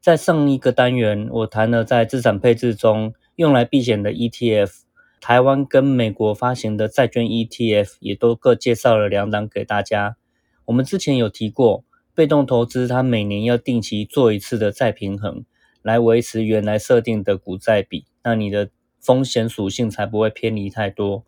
在上一个单元，我谈了在资产配置中用来避险的 ETF，台湾跟美国发行的债券 ETF 也都各介绍了两档给大家。我们之前有提过，被动投资它每年要定期做一次的再平衡，来维持原来设定的股债比，那你的风险属性才不会偏离太多。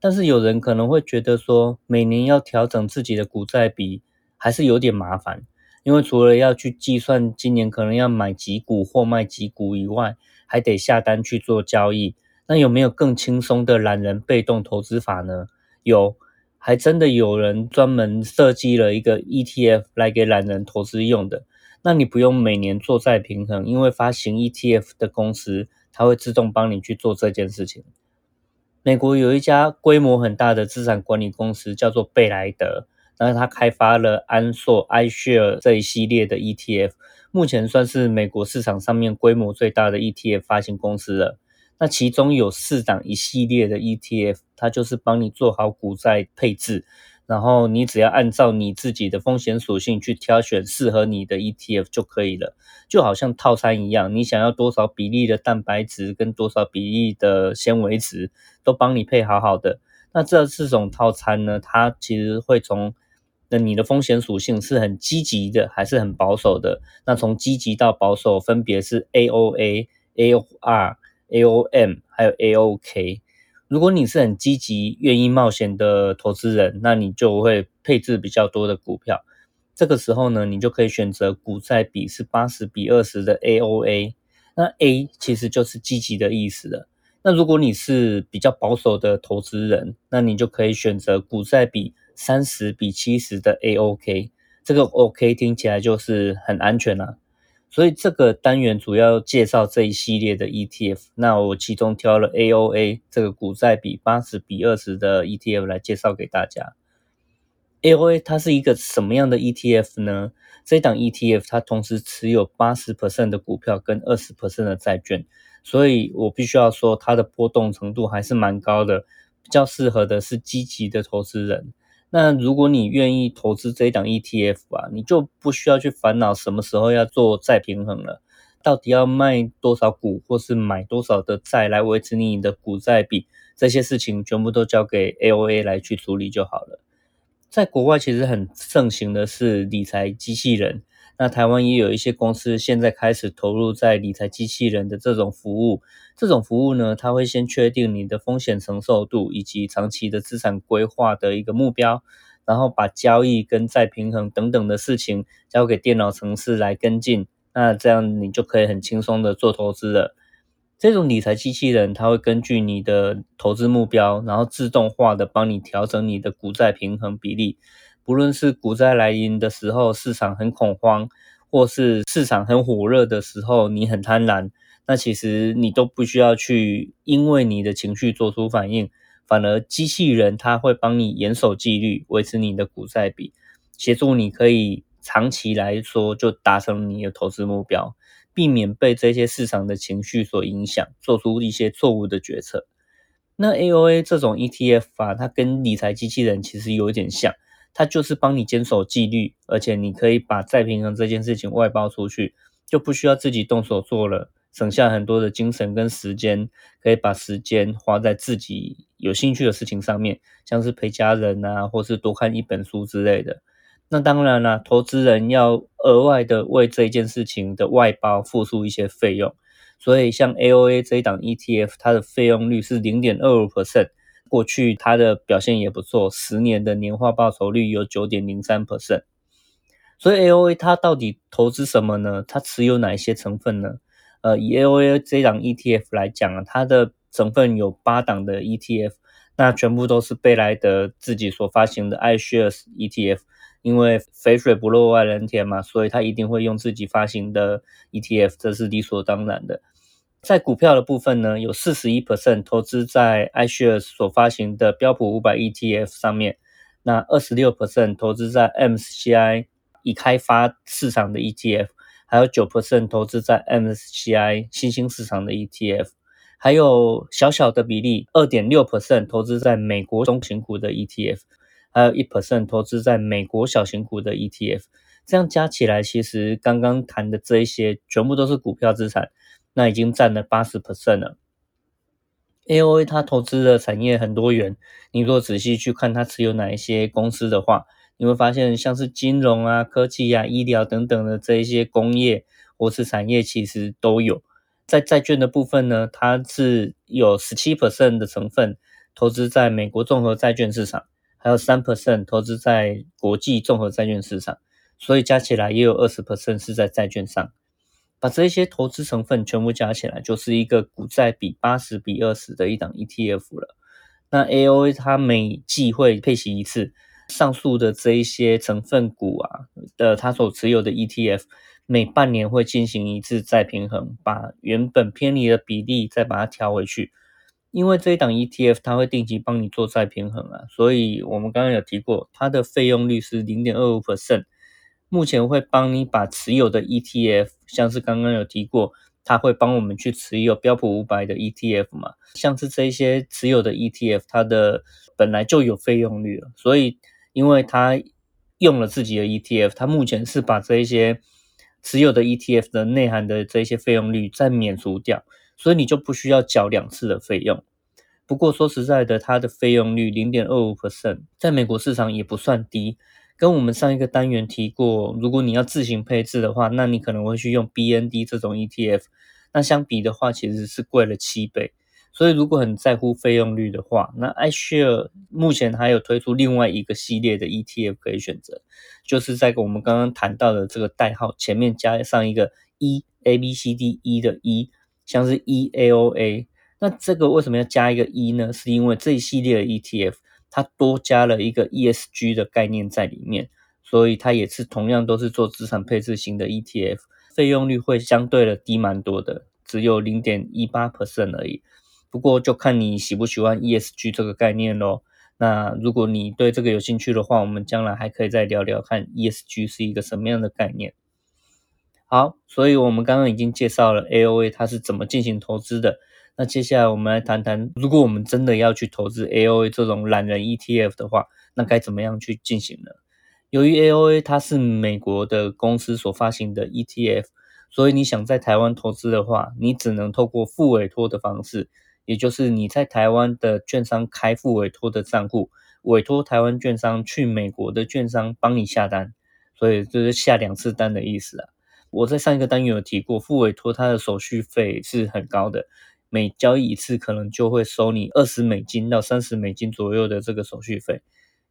但是有人可能会觉得说，每年要调整自己的股债比，还是有点麻烦。因为除了要去计算今年可能要买几股或卖几股以外，还得下单去做交易。那有没有更轻松的懒人被动投资法呢？有，还真的有人专门设计了一个 ETF 来给懒人投资用的。那你不用每年做再平衡，因为发行 ETF 的公司它会自动帮你去做这件事情。美国有一家规模很大的资产管理公司叫做贝莱德。那他开发了安硕 iShare 这一系列的 ETF，目前算是美国市场上面规模最大的 ETF 发行公司了。那其中有四档一系列的 ETF，它就是帮你做好股债配置，然后你只要按照你自己的风险属性去挑选适合你的 ETF 就可以了，就好像套餐一样，你想要多少比例的蛋白质跟多少比例的纤维质，都帮你配好好的。那这四种套餐呢，它其实会从你的风险属性是很积极的，还是很保守的？那从积极到保守，分别是 AOA、AOR、AOM 还有 AOK。如果你是很积极、愿意冒险的投资人，那你就会配置比较多的股票。这个时候呢，你就可以选择股债比是八十比二十的 AOA。那 A 其实就是积极的意思了。那如果你是比较保守的投资人，那你就可以选择股债比。三十比七十的 AOK，这个 OK 听起来就是很安全啊。所以这个单元主要介绍这一系列的 ETF。那我其中挑了 AOA 这个股债比八十比二十的 ETF 来介绍给大家。AOA 它是一个什么样的 ETF 呢？这档 ETF 它同时持有八十 percent 的股票跟二十 percent 的债券，所以我必须要说它的波动程度还是蛮高的，比较适合的是积极的投资人。那如果你愿意投资这一档 ETF 啊，你就不需要去烦恼什么时候要做再平衡了，到底要卖多少股或是买多少的债来维持你的股债比，这些事情全部都交给 AOA 来去处理就好了。在国外其实很盛行的是理财机器人。那台湾也有一些公司现在开始投入在理财机器人的这种服务。这种服务呢，它会先确定你的风险承受度以及长期的资产规划的一个目标，然后把交易跟再平衡等等的事情交给电脑程式来跟进。那这样你就可以很轻松的做投资了。这种理财机器人，它会根据你的投资目标，然后自动化的帮你调整你的股债平衡比例。不论是股灾来临的时候，市场很恐慌，或是市场很火热的时候，你很贪婪，那其实你都不需要去因为你的情绪做出反应，反而机器人它会帮你严守纪律，维持你的股债比，协助你可以长期来说就达成你的投资目标，避免被这些市场的情绪所影响，做出一些错误的决策。那 AOA 这种 ETF 啊，它跟理财机器人其实有点像。它就是帮你坚守纪律，而且你可以把再平衡这件事情外包出去，就不需要自己动手做了，省下很多的精神跟时间，可以把时间花在自己有兴趣的事情上面，像是陪家人啊，或是多看一本书之类的。那当然啦，投资人要额外的为这件事情的外包付出一些费用，所以像 AOA 这一档 ETF，它的费用率是零点二五 percent。过去它的表现也不错，十年的年化报酬率有九点零三 percent。所以 AOA 它到底投资什么呢？它持有哪一些成分呢？呃，以 AOA 这档 ETF 来讲啊，它的成分有八档的 ETF，那全部都是贝莱德自己所发行的 iShares ETF。因为肥水不落外人田嘛，所以他一定会用自己发行的 ETF，这是理所当然的。在股票的部分呢，有四十一 percent 投资在 iShares 所发行的标普五百 ETF 上面，那二十六 percent 投资在 MSCI 已开发市场的 ETF，还有九 percent 投资在 MSCI 新兴市场的 ETF，还有小小的比例二点六 percent 投资在美国中型股的 ETF，还有一 percent 投资在美国小型股的 ETF。这样加起来，其实刚刚谈的这一些全部都是股票资产。那已经占了八十 percent 了。A O A 它投资的产业很多元，你如果仔细去看它持有哪一些公司的话，你会发现像是金融啊、科技啊、医疗等等的这一些工业或是产业，其实都有。在债券的部分呢，它是有十七 percent 的成分投资在美国综合债券市场，还有三 percent 投资在国际综合债券市场，所以加起来也有二十 percent 是在债券上。把这些投资成分全部加起来，就是一个股债比八十比二十的一档 ETF 了。那 A O A 它每季会配息一次，上述的这一些成分股啊的它所持有的 ETF，每半年会进行一次再平衡，把原本偏离的比例再把它调回去。因为这一档 ETF 它会定期帮你做再平衡啊，所以我们刚刚有提过，它的费用率是零点二五 percent。目前会帮你把持有的 ETF，像是刚刚有提过，它会帮我们去持有标普五百的 ETF 嘛？像是这些持有的 ETF，它的本来就有费用率了，所以因为它用了自己的 ETF，它目前是把这一些持有的 ETF 的内涵的这些费用率再免除掉，所以你就不需要缴两次的费用。不过说实在的，它的费用率零点二五 percent，在美国市场也不算低。跟我们上一个单元提过，如果你要自行配置的话，那你可能会去用 BND 这种 ETF，那相比的话其实是贵了七倍。所以如果很在乎费用率的话，那 iShare 目前还有推出另外一个系列的 ETF 可以选择，就是在我们刚刚谈到的这个代号前面加上一个 E A B C D E 的 E，像是 EAOA。那这个为什么要加一个 E 呢？是因为这一系列的 ETF。它多加了一个 ESG 的概念在里面，所以它也是同样都是做资产配置型的 ETF，费用率会相对的低蛮多的，只有零点一八 percent 而已。不过就看你喜不喜欢 ESG 这个概念咯。那如果你对这个有兴趣的话，我们将来还可以再聊聊看 ESG 是一个什么样的概念。好，所以我们刚刚已经介绍了 AOA 它是怎么进行投资的。那接下来我们来谈谈，如果我们真的要去投资 A O A 这种懒人 E T F 的话，那该怎么样去进行呢？由于 A O A 它是美国的公司所发行的 E T F，所以你想在台湾投资的话，你只能透过副委托的方式，也就是你在台湾的券商开副委托的账户，委托台湾券商去美国的券商帮你下单，所以就是下两次单的意思啊。我在上一个单元有提过，副委托它的手续费是很高的。每交易一次，可能就会收你二十美金到三十美金左右的这个手续费。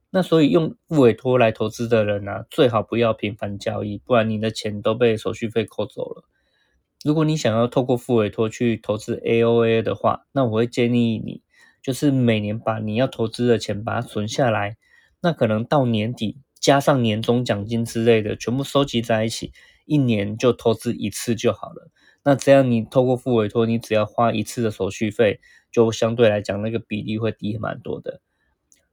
那所以用副委托来投资的人呢，最好不要频繁交易，不然你的钱都被手续费扣走了。如果你想要透过副委托去投资 A O A 的话，那我会建议你，就是每年把你要投资的钱把它存下来。那可能到年底加上年终奖金之类的，全部收集在一起，一年就投资一次就好了。那这样，你透过副委托，你只要花一次的手续费，就相对来讲那个比例会低蛮多的。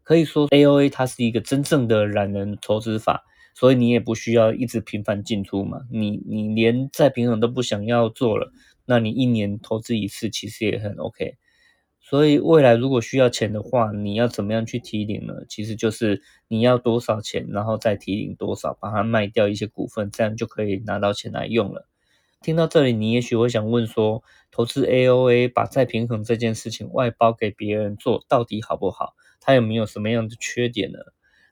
可以说，A O A 它是一个真正的懒人投资法，所以你也不需要一直频繁进出嘛。你你连再平衡都不想要做了，那你一年投资一次其实也很 OK。所以未来如果需要钱的话，你要怎么样去提领呢？其实就是你要多少钱，然后再提领多少，把它卖掉一些股份，这样就可以拿到钱来用了。听到这里，你也许会想问说，投资 A O A 把再平衡这件事情外包给别人做到底好不好？它有没有什么样的缺点呢？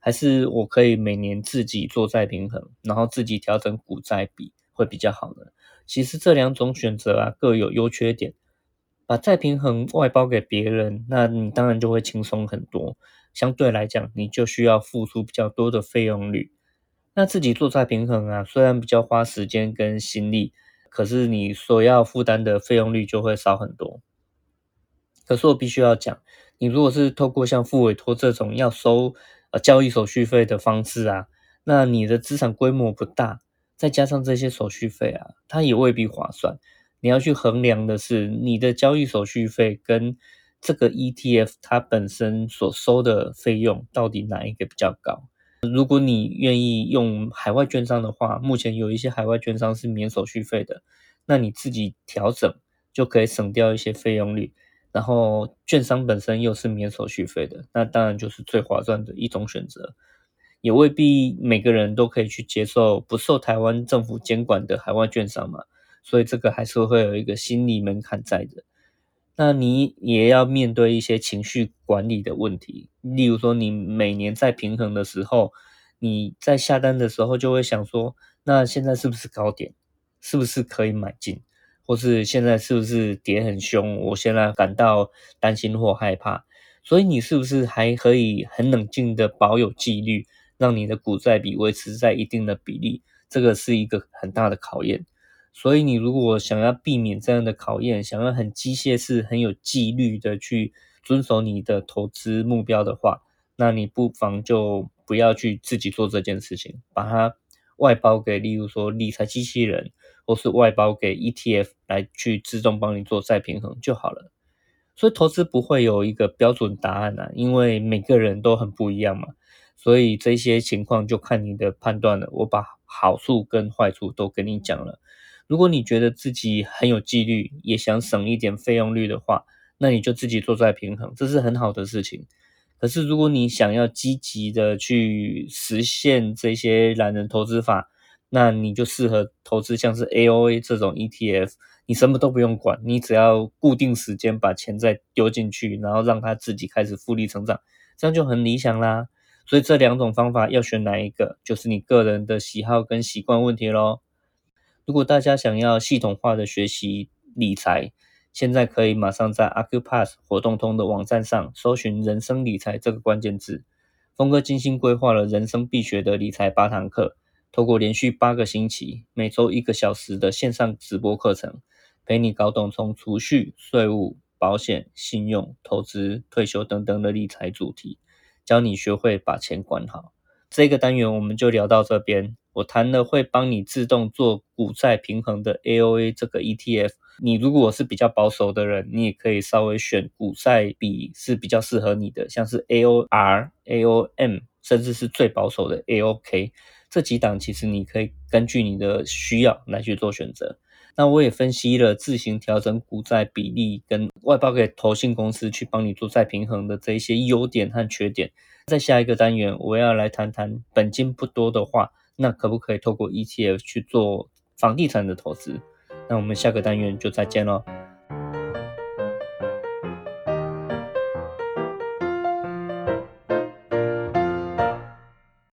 还是我可以每年自己做再平衡，然后自己调整股债比会比较好呢？其实这两种选择啊各有优缺点。把再平衡外包给别人，那你当然就会轻松很多。相对来讲，你就需要付出比较多的费用率。那自己做再平衡啊，虽然比较花时间跟心力。可是你所要负担的费用率就会少很多。可是我必须要讲，你如果是透过像付委托这种要收呃交易手续费的方式啊，那你的资产规模不大，再加上这些手续费啊，它也未必划算。你要去衡量的是你的交易手续费跟这个 ETF 它本身所收的费用到底哪一个比较高。如果你愿意用海外券商的话，目前有一些海外券商是免手续费的，那你自己调整就可以省掉一些费用率。然后券商本身又是免手续费的，那当然就是最划算的一种选择。也未必每个人都可以去接受不受台湾政府监管的海外券商嘛。所以这个还是会有一个心理门槛在的，那你也要面对一些情绪管理的问题，例如说你每年在平衡的时候，你在下单的时候就会想说，那现在是不是高点，是不是可以买进，或是现在是不是跌很凶，我现在感到担心或害怕，所以你是不是还可以很冷静的保有纪律，让你的股债比维持在一定的比例，这个是一个很大的考验。所以，你如果想要避免这样的考验，想要很机械式、很有纪律的去遵守你的投资目标的话，那你不妨就不要去自己做这件事情，把它外包给，例如说理财机器人，或是外包给 ETF 来去自动帮你做再平衡就好了。所以，投资不会有一个标准答案啊，因为每个人都很不一样嘛。所以这些情况就看你的判断了。我把好处跟坏处都跟你讲了。如果你觉得自己很有纪律，也想省一点费用率的话，那你就自己做在平衡，这是很好的事情。可是如果你想要积极的去实现这些懒人投资法，那你就适合投资像是 A O A 这种 E T F，你什么都不用管，你只要固定时间把钱再丢进去，然后让它自己开始复利成长，这样就很理想啦。所以这两种方法要选哪一个，就是你个人的喜好跟习惯问题喽。如果大家想要系统化的学习理财，现在可以马上在 Acupass 活动通的网站上搜寻“人生理财”这个关键字。峰哥精心规划了人生必学的理财八堂课，透过连续八个星期，每周一个小时的线上直播课程，陪你搞懂从储蓄、税务、保险、信用、投资、退休等等的理财主题，教你学会把钱管好。这个单元我们就聊到这边。我谈了会帮你自动做股债平衡的 A O A 这个 E T F。你如果是比较保守的人，你也可以稍微选股债比是比较适合你的，像是 A O R、A O M，甚至是最保守的 A O K 这几档，其实你可以根据你的需要来去做选择。那我也分析了自行调整股债比例跟外包给投信公司去帮你做再平衡的这一些优点和缺点。在下一个单元，我要来谈谈本金不多的话，那可不可以透过 ETF 去做房地产的投资？那我们下个单元就再见喽。